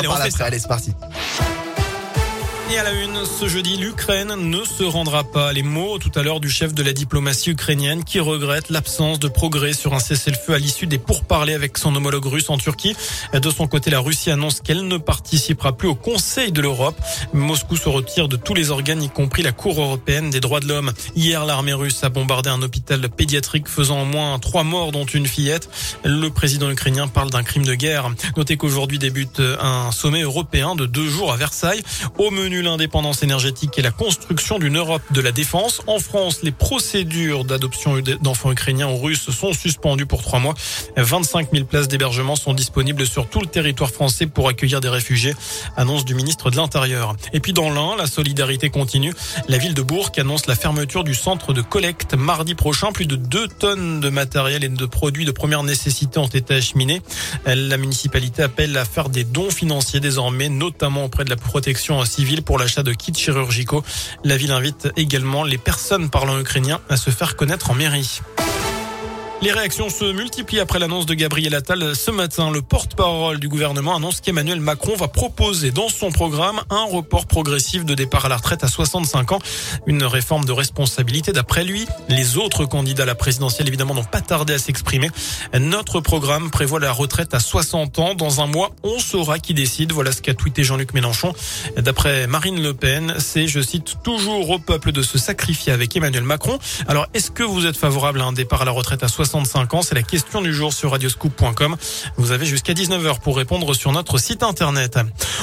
Allez, on parle fait après. Allez, c'est parti. Et à la une, ce jeudi, l'Ukraine ne se rendra pas. Les mots tout à l'heure du chef de la diplomatie ukrainienne qui regrette l'absence de progrès sur un cessez-le-feu à l'issue des pourparlers avec son homologue russe en Turquie. De son côté, la Russie annonce qu'elle ne participera plus au Conseil de l'Europe. Moscou se retire de tous les organes, y compris la Cour européenne des droits de l'homme. Hier, l'armée russe a bombardé un hôpital pédiatrique faisant au moins trois morts, dont une fillette. Le président ukrainien parle d'un crime de guerre. Notez qu'aujourd'hui débute un sommet européen de deux jours à Versailles. Au menu l'indépendance énergétique et la construction d'une Europe de la défense. En France, les procédures d'adoption d'enfants ukrainiens ou russes sont suspendues pour trois mois. 25 000 places d'hébergement sont disponibles sur tout le territoire français pour accueillir des réfugiés, annonce du ministre de l'Intérieur. Et puis dans l'Ain, la solidarité continue. La ville de Bourg annonce la fermeture du centre de collecte mardi prochain. Plus de 2 tonnes de matériel et de produits de première nécessité ont été acheminés. La municipalité appelle à faire des dons financiers désormais, notamment auprès de la protection civile pour l'achat de kits chirurgicaux. La ville invite également les personnes parlant ukrainien à se faire connaître en mairie. Les réactions se multiplient après l'annonce de Gabriel Attal ce matin. Le porte-parole du gouvernement annonce qu'Emmanuel Macron va proposer dans son programme un report progressif de départ à la retraite à 65 ans. Une réforme de responsabilité d'après lui. Les autres candidats à la présidentielle évidemment n'ont pas tardé à s'exprimer. Notre programme prévoit la retraite à 60 ans. Dans un mois, on saura qui décide. Voilà ce qu'a tweeté Jean-Luc Mélenchon. D'après Marine Le Pen, c'est, je cite, toujours au peuple de se sacrifier avec Emmanuel Macron. Alors, est-ce que vous êtes favorable à un départ à la retraite à 60 65 ans C'est la question du jour sur radioscoop.com. Vous avez jusqu'à 19h pour répondre sur notre site internet.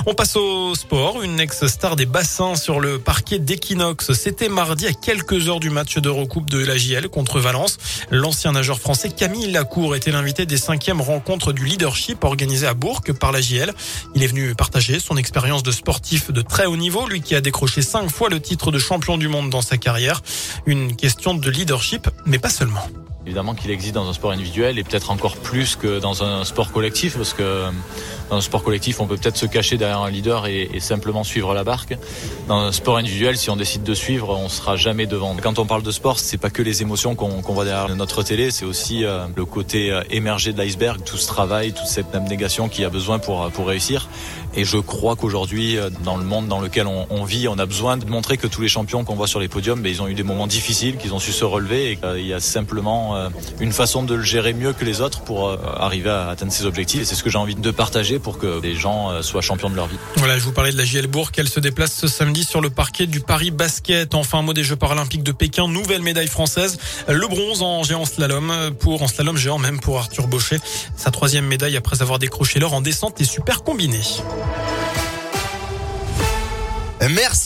On passe au sport. Une ex-star des bassins sur le parquet d'Equinox. C'était mardi à quelques heures du match d'Eurocoupe de la JL contre Valence. L'ancien nageur français Camille Lacour était l'invité des cinquièmes rencontres du leadership organisées à Bourg par la JL. Il est venu partager son expérience de sportif de très haut niveau, lui qui a décroché cinq fois le titre de champion du monde dans sa carrière. Une question de leadership, mais pas seulement. Évidemment qu'il existe dans un sport individuel et peut-être encore plus que dans un sport collectif parce que dans un sport collectif on peut peut-être se cacher derrière un leader et, simplement suivre la barque. Dans un sport individuel si on décide de suivre on sera jamais devant. Quand on parle de sport c'est pas que les émotions qu'on qu voit derrière notre télé c'est aussi euh, le côté euh, émergé de l'iceberg, tout ce travail, toute cette abnégation qu'il y a besoin pour, pour réussir. Et je crois qu'aujourd'hui euh, dans le monde dans lequel on, on, vit on a besoin de montrer que tous les champions qu'on voit sur les podiums ben, ils ont eu des moments difficiles, qu'ils ont su se relever et qu'il y a simplement une façon de le gérer mieux que les autres pour arriver à atteindre ses objectifs. Et c'est ce que j'ai envie de partager pour que les gens soient champions de leur vie. Voilà, je vous parlais de la JL Bourg. Elle se déplace ce samedi sur le parquet du Paris Basket. Enfin, un mot des Jeux Paralympiques de Pékin. Nouvelle médaille française. Le bronze en géant slalom pour, en slalom géant même pour Arthur Baucher. Sa troisième médaille après avoir décroché l'or en descente et super combiné. Merci.